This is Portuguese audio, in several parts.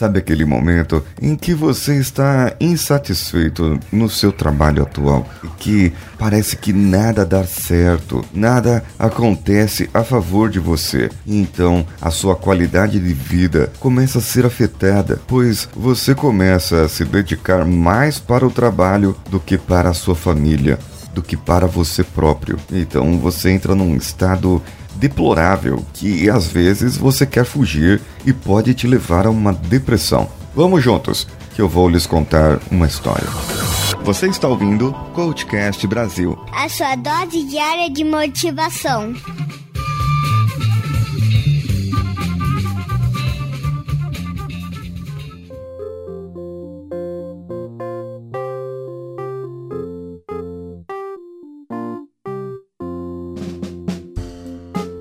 Sabe aquele momento em que você está insatisfeito no seu trabalho atual e que parece que nada dá certo, nada acontece a favor de você. Então, a sua qualidade de vida começa a ser afetada, pois você começa a se dedicar mais para o trabalho do que para a sua família, do que para você próprio. Então, você entra num estado deplorável que às vezes você quer fugir e pode te levar a uma depressão. Vamos juntos, que eu vou lhes contar uma história. Você está ouvindo Coachcast Brasil a sua dose diária de motivação.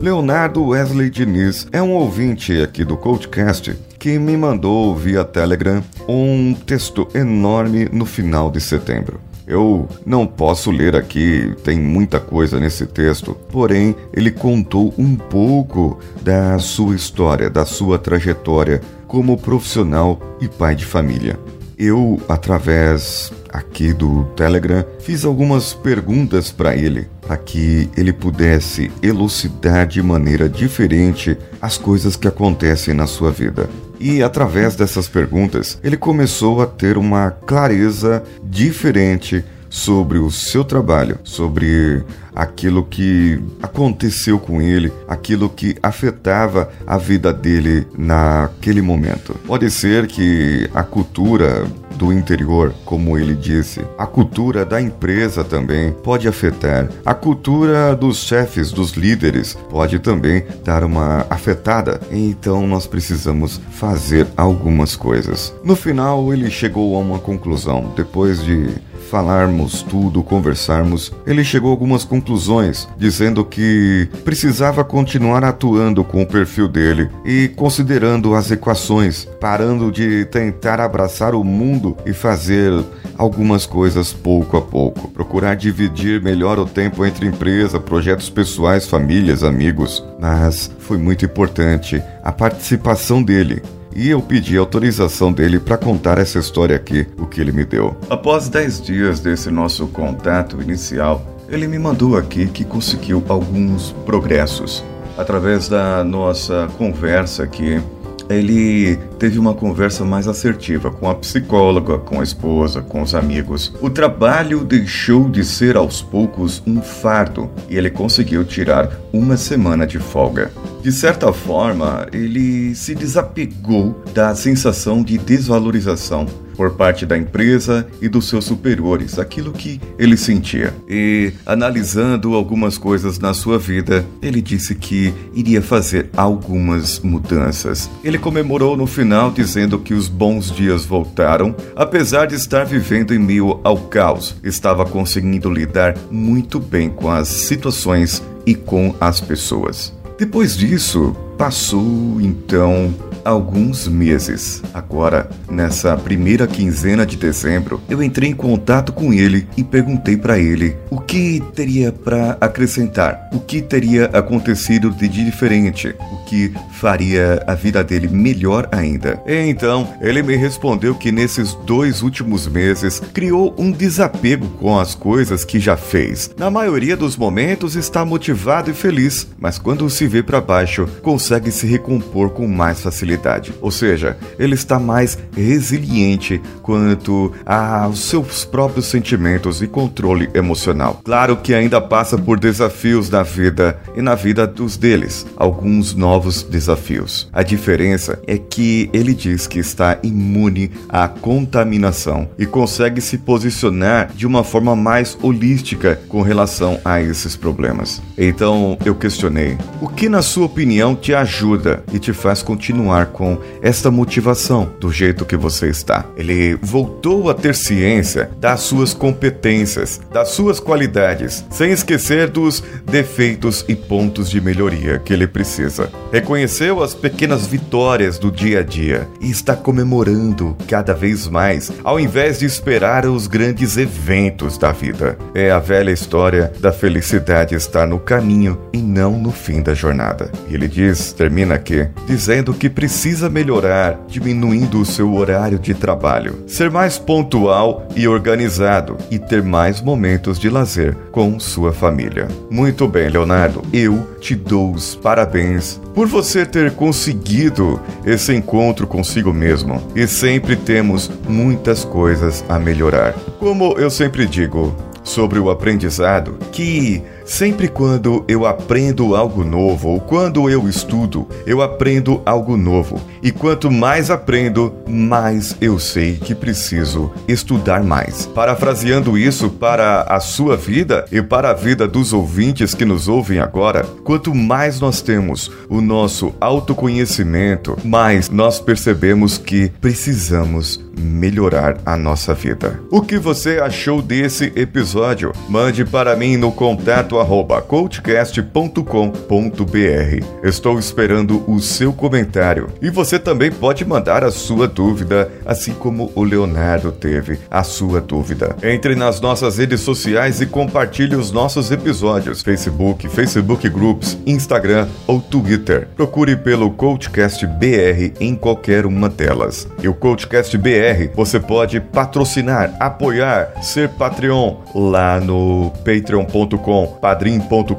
Leonardo Wesley Diniz é um ouvinte aqui do Coachcast que me mandou via Telegram um texto enorme no final de setembro. Eu não posso ler aqui, tem muita coisa nesse texto, porém ele contou um pouco da sua história, da sua trajetória como profissional e pai de família. Eu, através aqui do Telegram, fiz algumas perguntas para ele, para que ele pudesse elucidar de maneira diferente as coisas que acontecem na sua vida. E através dessas perguntas, ele começou a ter uma clareza diferente sobre o seu trabalho, sobre aquilo que aconteceu com ele, aquilo que afetava a vida dele naquele momento. Pode ser que a cultura do interior, como ele disse, a cultura da empresa também pode afetar, a cultura dos chefes, dos líderes, pode também dar uma afetada. Então nós precisamos fazer algumas coisas. No final, ele chegou a uma conclusão, depois de falarmos tudo, conversarmos, ele chegou a algumas conclusões, dizendo que precisava continuar atuando com o perfil dele e considerando as equações, parando de tentar abraçar o mundo e fazer algumas coisas pouco a pouco. Procurar dividir melhor o tempo entre empresa, projetos pessoais, famílias, amigos. Mas foi muito importante a participação dele e eu pedi autorização dele para contar essa história aqui, o que ele me deu. Após 10 dias desse nosso contato inicial, ele me mandou aqui que conseguiu alguns progressos. Através da nossa conversa aqui, ele teve uma conversa mais assertiva com a psicóloga, com a esposa, com os amigos. O trabalho deixou de ser aos poucos um fardo e ele conseguiu tirar uma semana de folga. De certa forma, ele se desapegou da sensação de desvalorização por parte da empresa e dos seus superiores, aquilo que ele sentia. E, analisando algumas coisas na sua vida, ele disse que iria fazer algumas mudanças. Ele comemorou no final dizendo que os bons dias voltaram, apesar de estar vivendo em meio ao caos, estava conseguindo lidar muito bem com as situações e com as pessoas. Depois disso, passou então alguns meses. Agora, nessa primeira quinzena de dezembro, eu entrei em contato com ele e perguntei para ele o que teria para acrescentar, o que teria acontecido de diferente, o que faria a vida dele melhor ainda. Então, ele me respondeu que nesses dois últimos meses criou um desapego com as coisas que já fez. Na maioria dos momentos está motivado e feliz, mas quando se vê para baixo, consegue se recompor com mais facilidade ou seja, ele está mais resiliente quanto aos seus próprios sentimentos e controle emocional. Claro que ainda passa por desafios na vida e na vida dos deles, alguns novos desafios. A diferença é que ele diz que está imune à contaminação e consegue se posicionar de uma forma mais holística com relação a esses problemas. Então eu questionei: o que, na sua opinião, te ajuda e te faz continuar com esta motivação do jeito que você está. Ele voltou a ter ciência das suas competências, das suas qualidades, sem esquecer dos defeitos e pontos de melhoria que ele precisa. Reconheceu as pequenas vitórias do dia a dia e está comemorando cada vez mais, ao invés de esperar os grandes eventos da vida. É a velha história da felicidade estar no caminho e não no fim da jornada. E ele diz Termina aqui dizendo que precisa melhorar, diminuindo o seu horário de trabalho, ser mais pontual e organizado e ter mais momentos de lazer com sua família. Muito bem, Leonardo, eu te dou os parabéns por você ter conseguido esse encontro consigo mesmo. E sempre temos muitas coisas a melhorar. Como eu sempre digo, sobre o aprendizado que sempre quando eu aprendo algo novo ou quando eu estudo, eu aprendo algo novo. E quanto mais aprendo, mais eu sei que preciso estudar mais. Parafraseando isso para a sua vida e para a vida dos ouvintes que nos ouvem agora, quanto mais nós temos o nosso autoconhecimento, mais nós percebemos que precisamos melhorar a nossa vida. O que você achou desse episódio? Mande para mim no contato arroba coachcast.com.br. Estou esperando o seu comentário e você também pode mandar a sua dúvida, assim como o Leonardo teve a sua dúvida. Entre nas nossas redes sociais e compartilhe os nossos episódios: Facebook, Facebook Groups, Instagram ou Twitter. Procure pelo Coachcast BR em qualquer uma delas. E o Coachcast BR você pode patrocinar, apoiar, ser Patreon lá no patreon.com, padrim.com.br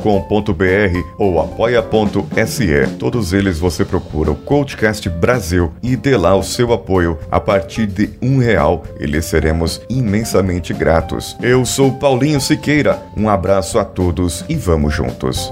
ou apoia.se. Todos eles você procura o Coachcast Brasil e dê lá o seu apoio a partir de um real e seremos imensamente gratos. Eu sou Paulinho Siqueira, um abraço a todos e vamos juntos.